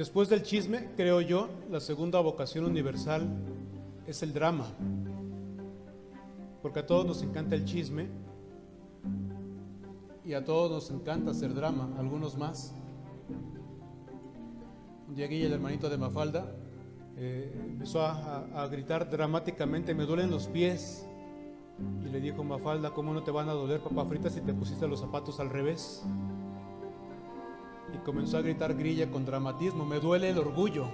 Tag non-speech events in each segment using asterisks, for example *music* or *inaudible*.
Después del chisme, creo yo, la segunda vocación universal es el drama. Porque a todos nos encanta el chisme y a todos nos encanta hacer drama, algunos más. Un día Guille, el hermanito de Mafalda, eh, empezó a, a gritar dramáticamente, me duelen los pies. Y le dijo Mafalda, ¿cómo no te van a doler, papá frita, si te pusiste los zapatos al revés? Y comenzó a gritar grilla con dramatismo, me duele el orgullo.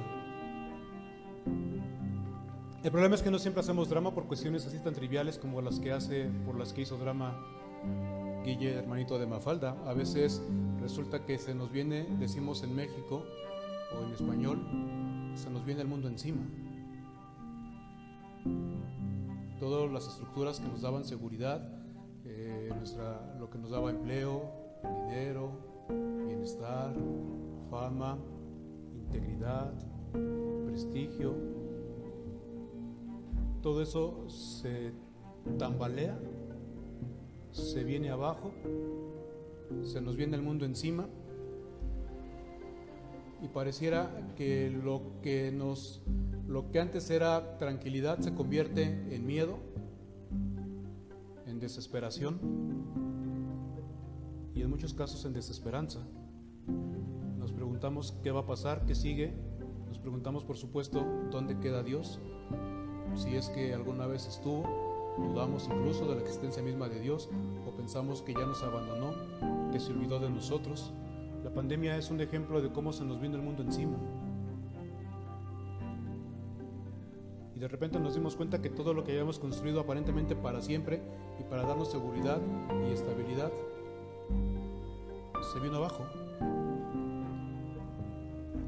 El problema es que no siempre hacemos drama por cuestiones así tan triviales como las que hace, por las que hizo drama Guille, hermanito de Mafalda. A veces resulta que se nos viene, decimos en México o en español, se nos viene el mundo encima todas las estructuras que nos daban seguridad, eh, nuestra, lo que nos daba empleo, dinero, bienestar, fama, integridad, prestigio, todo eso se tambalea, se viene abajo, se nos viene el mundo encima y pareciera que lo que nos lo que antes era tranquilidad se convierte en miedo, en desesperación y en muchos casos en desesperanza. Nos preguntamos qué va a pasar, qué sigue. Nos preguntamos, por supuesto, dónde queda Dios. Si es que alguna vez estuvo, dudamos incluso de la existencia misma de Dios o pensamos que ya nos abandonó, que se olvidó de nosotros. La pandemia es un ejemplo de cómo se nos vino el mundo encima. y de repente nos dimos cuenta que todo lo que habíamos construido aparentemente para siempre y para darnos seguridad y estabilidad se vino abajo.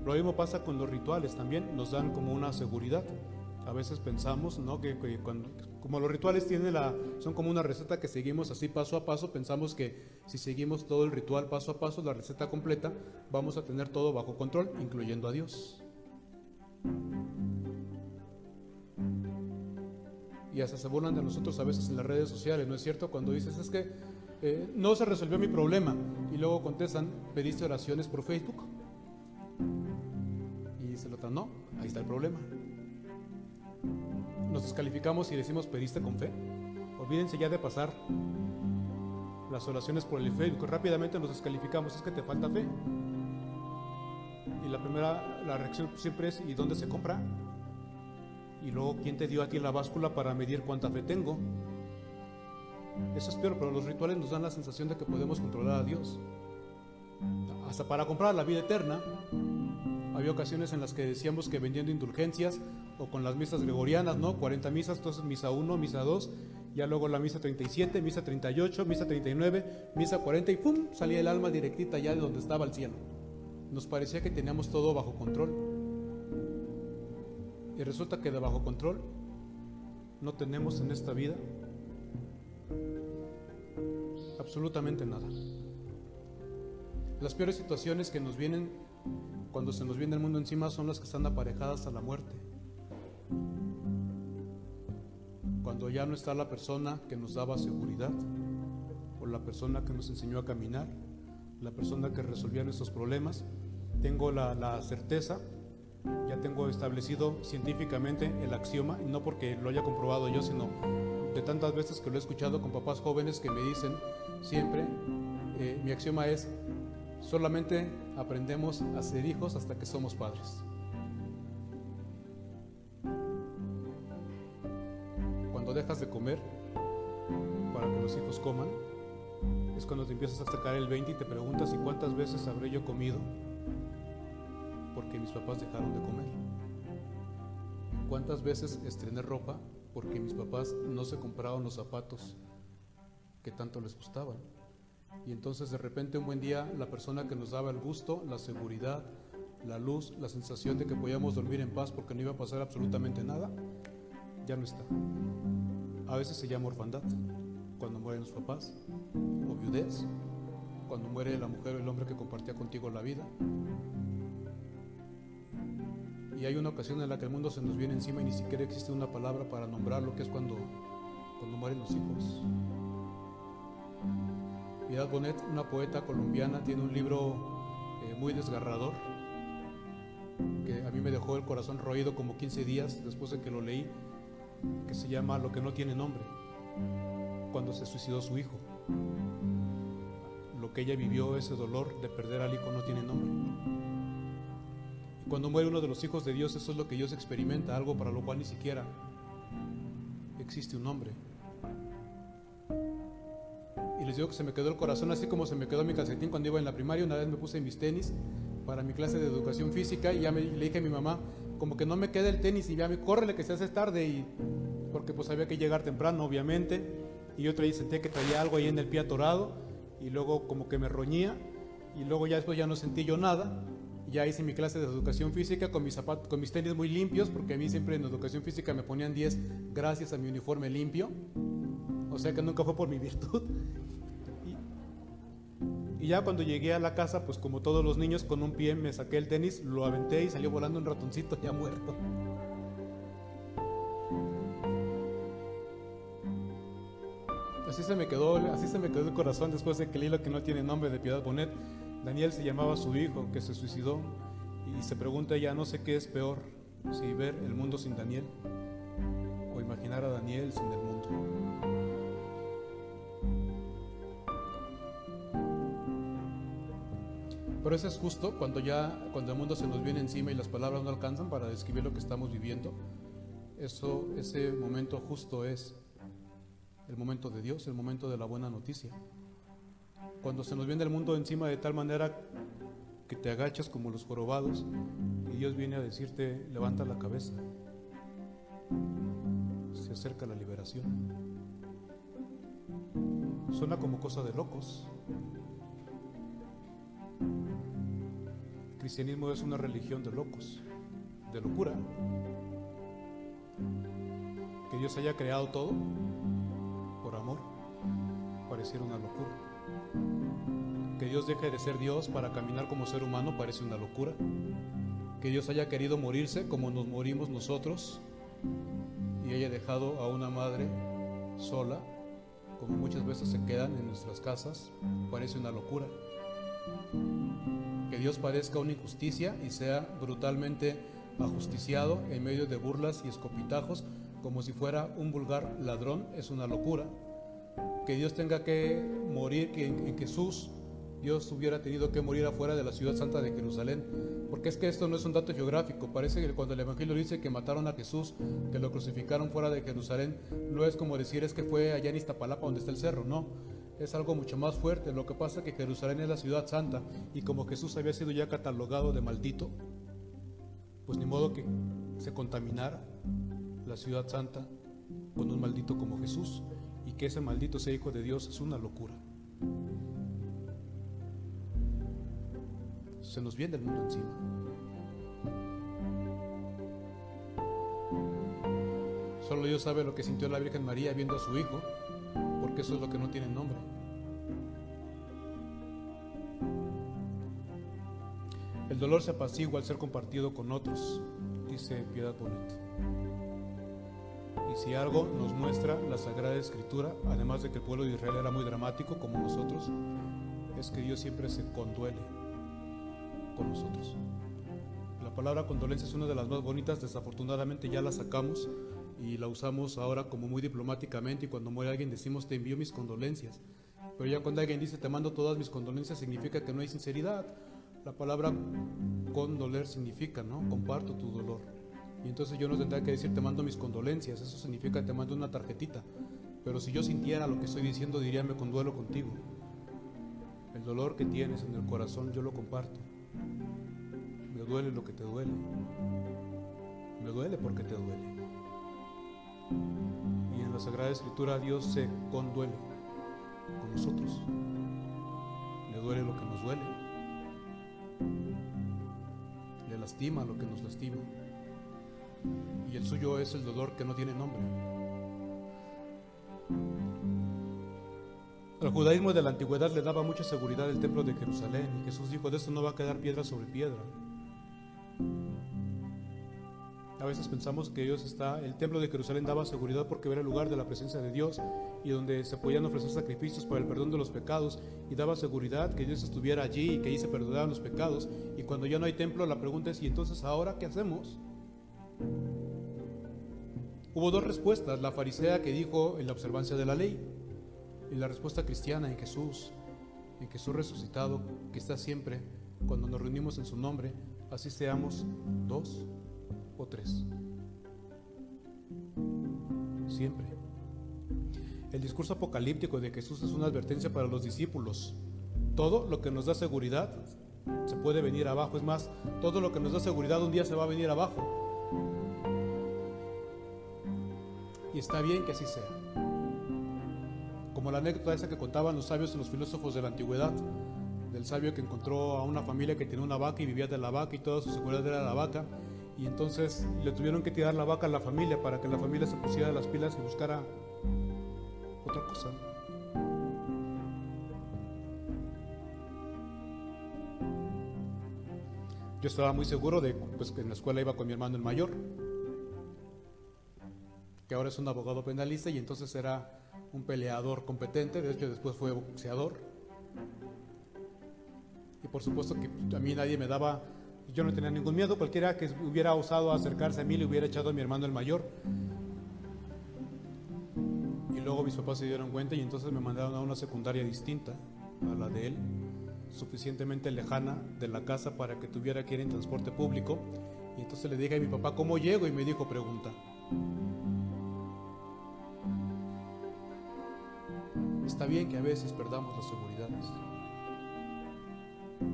Lo mismo pasa con los rituales también, nos dan como una seguridad. A veces pensamos, ¿no? Que, cuando, como los rituales tienen la, son como una receta que seguimos así paso a paso, pensamos que si seguimos todo el ritual paso a paso, la receta completa, vamos a tener todo bajo control, incluyendo a Dios. y hasta se burlan de nosotros a veces en las redes sociales, ¿no es cierto? Cuando dices, es que eh, no se resolvió mi problema y luego contestan, pediste oraciones por Facebook. Otro, no, ahí está el problema. Nos descalificamos y decimos, pediste con fe. Olvídense ya de pasar las oraciones por el Facebook. Rápidamente nos descalificamos, es que te falta fe. Y la primera, la reacción siempre es, ¿y dónde se compra? Y luego, ¿quién te dio a ti la báscula para medir cuánta fe tengo? Eso es peor, pero los rituales nos dan la sensación de que podemos controlar a Dios. Hasta para comprar la vida eterna. Había ocasiones en las que decíamos que vendiendo indulgencias o con las misas gregorianas, ¿no? 40 misas, entonces misa 1, misa 2, ya luego la misa 37, misa 38, misa 39, misa 40 y ¡pum! salía el alma directita ya de donde estaba el cielo. Nos parecía que teníamos todo bajo control. Y resulta que de bajo control no tenemos en esta vida absolutamente nada. Las peores situaciones que nos vienen cuando se nos viene el mundo encima son las que están aparejadas a la muerte. Cuando ya no está la persona que nos daba seguridad, o la persona que nos enseñó a caminar, la persona que resolvía nuestros problemas, tengo la, la certeza ya tengo establecido científicamente el axioma, no porque lo haya comprobado yo, sino de tantas veces que lo he escuchado con papás jóvenes que me dicen siempre, eh, mi axioma es, solamente aprendemos a ser hijos hasta que somos padres. Cuando dejas de comer para que los hijos coman, es cuando te empiezas a sacar el 20 y te preguntas, ¿y cuántas veces habré yo comido? porque mis papás dejaron de comer. ¿Cuántas veces estrené ropa porque mis papás no se compraban los zapatos que tanto les gustaban? Y entonces de repente un buen día la persona que nos daba el gusto, la seguridad, la luz, la sensación de que podíamos dormir en paz porque no iba a pasar absolutamente nada, ya no está. A veces se llama orfandad, cuando mueren los papás, o viudez, cuando muere la mujer o el hombre que compartía contigo la vida, y hay una ocasión en la que el mundo se nos viene encima y ni siquiera existe una palabra para nombrarlo, que es cuando, cuando mueren los hijos. Piedad Bonet, una poeta colombiana, tiene un libro eh, muy desgarrador que a mí me dejó el corazón roído como 15 días después de que lo leí, que se llama Lo que no tiene nombre, cuando se suicidó su hijo. Lo que ella vivió, ese dolor de perder al hijo, no tiene nombre. Cuando muere uno de los hijos de Dios, eso es lo que Dios experimenta, algo para lo cual ni siquiera existe un nombre. Les digo que se me quedó el corazón así como se me quedó mi calcetín cuando iba en la primaria. Una vez me puse mis tenis para mi clase de educación física y ya me, le dije a mi mamá, como que no me queda el tenis y ya me córrele que se hace tarde y porque pues había que llegar temprano obviamente y yo traía, sentía que traía algo ahí en el pie atorado y luego como que me roñía y luego ya después ya no sentí yo nada ya hice mi clase de educación física con mis zapatos, con mis tenis muy limpios porque a mí siempre en educación física me ponían 10 gracias a mi uniforme limpio o sea que nunca fue por mi *laughs* virtud y ya cuando llegué a la casa, pues como todos los niños, con un pie me saqué el tenis, lo aventé y salió volando un ratoncito ya muerto. Así se me quedó, así se me quedó el corazón después de que leí lo que no tiene nombre de Piedad Bonet. Daniel se llamaba su hijo, que se suicidó, y se pregunta ya no sé qué es peor, si ver el mundo sin Daniel o imaginar a Daniel sin el mundo. Pero eso es justo cuando ya, cuando el mundo se nos viene encima y las palabras no alcanzan para describir lo que estamos viviendo. Eso, ese momento justo es el momento de Dios, el momento de la buena noticia. Cuando se nos viene el mundo encima de tal manera que te agachas como los jorobados y Dios viene a decirte, levanta la cabeza. Se acerca la liberación. Suena como cosa de locos, cristianismo es una religión de locos, de locura. Que Dios haya creado todo por amor, pareciera una locura. Que Dios deje de ser Dios para caminar como ser humano parece una locura. Que Dios haya querido morirse como nos morimos nosotros y haya dejado a una madre sola, como muchas veces se quedan en nuestras casas, parece una locura que Dios padezca una injusticia y sea brutalmente ajusticiado en medio de burlas y escopitajos como si fuera un vulgar ladrón es una locura. Que Dios tenga que morir, que en, Jesús Dios hubiera tenido que morir afuera de la ciudad santa de Jerusalén. Porque es que esto no es un dato geográfico. Parece que cuando el Evangelio dice que mataron a Jesús, que lo crucificaron fuera de Jerusalén, no es como decir es que fue allá en Iztapalapa donde está el cerro, no es algo mucho más fuerte. Lo que pasa es que Jerusalén es la ciudad santa y como Jesús había sido ya catalogado de maldito, pues ni modo que se contaminara la ciudad santa con un maldito como Jesús y que ese maldito sea hijo de Dios es una locura. Se nos viene el mundo encima. Solo Dios sabe lo que sintió la Virgen María viendo a su hijo eso es lo que no tiene nombre. El dolor se apacigua al ser compartido con otros, dice Piedad Bonet. Y si algo nos muestra la Sagrada Escritura, además de que el pueblo de Israel era muy dramático como nosotros, es que Dios siempre se conduele con nosotros. La palabra condolencia es una de las más bonitas, desafortunadamente ya la sacamos y la usamos ahora como muy diplomáticamente y cuando muere alguien decimos te envío mis condolencias. Pero ya cuando alguien dice te mando todas mis condolencias significa que no hay sinceridad. La palabra condoler significa, ¿no? Comparto tu dolor. Y entonces yo no tendría que decir te mando mis condolencias, eso significa te mando una tarjetita. Pero si yo sintiera lo que estoy diciendo diría me conduelo contigo. El dolor que tienes en el corazón yo lo comparto. Me duele lo que te duele. Me duele porque te duele. Y en la Sagrada Escritura Dios se conduele con nosotros. Le duele lo que nos duele. Le lastima lo que nos lastima. Y el suyo es el dolor que no tiene nombre. El judaísmo de la antigüedad le daba mucha seguridad al templo de Jerusalén y Jesús dijo, de esto no va a quedar piedra sobre piedra. Veces pensamos que Dios está, el templo de Jerusalén daba seguridad porque era el lugar de la presencia de Dios y donde se podían ofrecer sacrificios para el perdón de los pecados y daba seguridad que Dios estuviera allí y que allí se perdonaban los pecados. Y cuando ya no hay templo, la pregunta es, ¿y entonces ahora qué hacemos? Hubo dos respuestas, la farisea que dijo en la observancia de la ley y la respuesta cristiana en Jesús, en Jesús resucitado, que está siempre cuando nos reunimos en su nombre, así seamos dos o tres. Siempre. El discurso apocalíptico de Jesús es una advertencia para los discípulos. Todo lo que nos da seguridad se puede venir abajo. Es más, todo lo que nos da seguridad un día se va a venir abajo. Y está bien que así sea. Como la anécdota esa que contaban los sabios y los filósofos de la antigüedad, del sabio que encontró a una familia que tenía una vaca y vivía de la vaca y toda su seguridad era la vaca y entonces le tuvieron que tirar la vaca a la familia para que la familia se pusiera las pilas y buscara otra cosa. Yo estaba muy seguro de pues, que en la escuela iba con mi hermano el mayor, que ahora es un abogado penalista y entonces era un peleador competente, de hecho después fue boxeador. Y por supuesto que a mí nadie me daba yo no tenía ningún miedo, cualquiera que hubiera osado acercarse a mí le hubiera echado a mi hermano el mayor. Y luego mis papás se dieron cuenta y entonces me mandaron a una secundaria distinta a la de él, suficientemente lejana de la casa para que tuviera que ir en transporte público. Y entonces le dije a mi papá, ¿cómo llego? Y me dijo, pregunta. Está bien que a veces perdamos las seguridades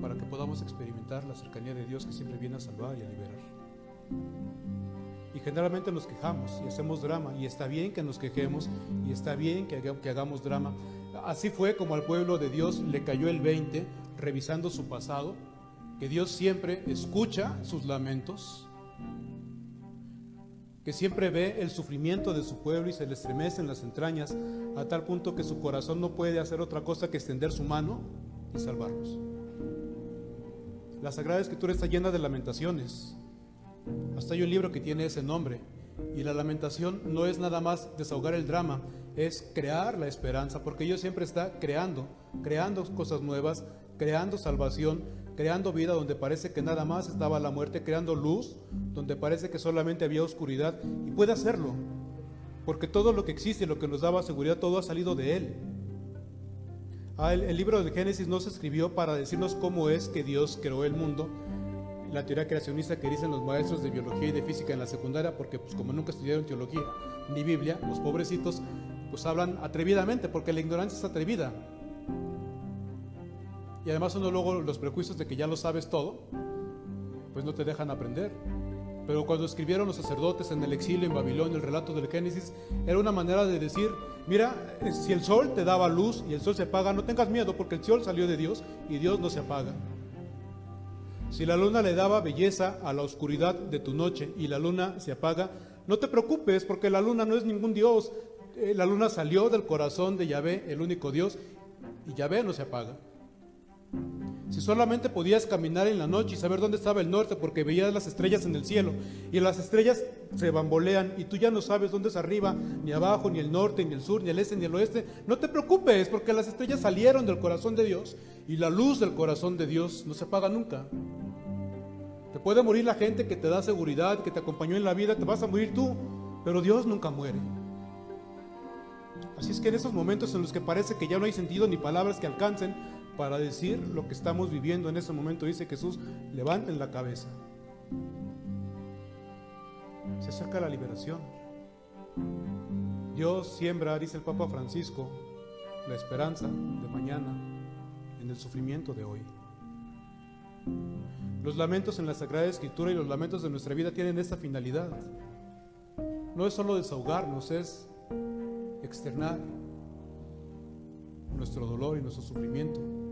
para que podamos experimentar la cercanía de Dios que siempre viene a salvar y a liberar. Y generalmente nos quejamos y hacemos drama, y está bien que nos quejemos, y está bien que, hagamos drama. Así fue como al pueblo de Dios le cayó el 20, revisando su pasado, que Dios siempre escucha sus lamentos, que siempre ve el sufrimiento de su pueblo y se le estremece en las entrañas a tal punto que su corazón no puede hacer otra cosa que extender su mano y salvarlos. La Sagrada Escritura está llena de lamentaciones. Hasta hay un libro que tiene ese nombre. Y la lamentación no es nada más desahogar el drama, es crear la esperanza, porque Dios siempre está creando, creando cosas nuevas, creando salvación, creando vida donde parece que nada más estaba la muerte, creando luz donde parece que solamente había oscuridad. Y puede hacerlo, porque todo lo que existe, lo que nos daba seguridad, todo ha salido de Él. Ah, el, libro de Génesis no se escribió para decirnos cómo es que Dios creó el mundo, la teoría creacionista que dicen los maestros de biología y de física en la secundaria, porque pues como nunca estudiaron teología ni Biblia, los pobrecitos pues hablan atrevidamente, porque la ignorancia es atrevida. Y además uno luego los prejuicios de que ya lo sabes todo, pues no te dejan aprender. Pero cuando escribieron los sacerdotes en el exilio en Babilonia el relato del Génesis, era una manera de decir, mira, eh, si el sol te daba luz y el sol se apaga, no tengas miedo porque el sol salió de Dios y Dios no se apaga. Si la luna le daba belleza a la oscuridad de tu noche y la luna se apaga, no te preocupes porque la luna no es ningún Dios. Eh, la luna salió del corazón de Yahvé, el único Dios, y Yahvé no se apaga. Si solamente podías caminar en la noche y saber dónde estaba el norte porque veías las estrellas en el cielo y las estrellas se bambolean y tú ya no sabes dónde es arriba, ni abajo, ni el norte, ni el sur, ni el este, ni el oeste, no te preocupes porque las estrellas salieron del corazón de Dios y la luz del corazón de Dios no se apaga nunca. Te puede morir la gente que te da seguridad, que te acompañó en la vida, te vas a morir tú, pero Dios nunca muere. Así es que en esos momentos en los que parece que ya no hay sentido ni palabras que alcancen, para decir lo que estamos viviendo en ese momento, dice Jesús, levanten la cabeza. Se acerca la liberación. Dios siembra, dice el Papa Francisco, la esperanza de mañana en el sufrimiento de hoy. Los lamentos en la Sagrada Escritura y los lamentos de nuestra vida tienen esta finalidad. No es solo desahogarnos, es externar nuestro dolor y nuestro sufrimiento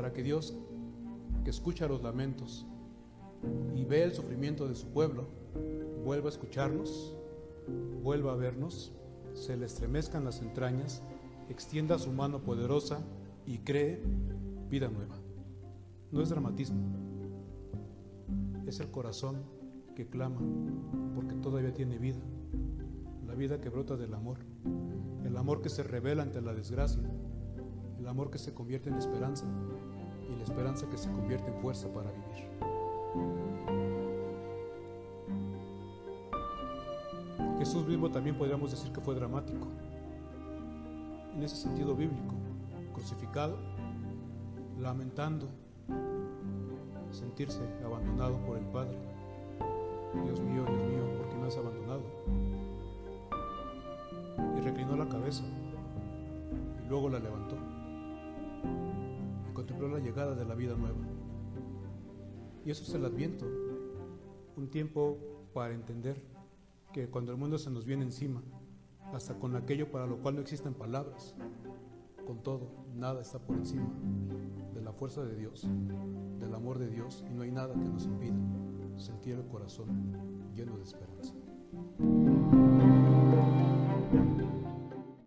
para que Dios, que escucha los lamentos y ve el sufrimiento de su pueblo, vuelva a escucharnos, vuelva a vernos, se le estremezcan las entrañas, extienda su mano poderosa y cree vida nueva. No es dramatismo, es el corazón que clama, porque todavía tiene vida, la vida que brota del amor, el amor que se revela ante la desgracia, el amor que se convierte en esperanza y la esperanza que se convierte en fuerza para vivir. Jesús mismo también podríamos decir que fue dramático, en ese sentido bíblico, crucificado, lamentando, sentirse abandonado por el Padre. Dios mío, Dios mío, ¿por qué me has abandonado? Y reclinó la cabeza y luego la levantó contempló la llegada de la vida nueva. Y eso es el adviento, un tiempo para entender que cuando el mundo se nos viene encima, hasta con aquello para lo cual no existen palabras, con todo, nada está por encima de la fuerza de Dios, del amor de Dios, y no hay nada que nos impida sentir el corazón lleno de esperanza.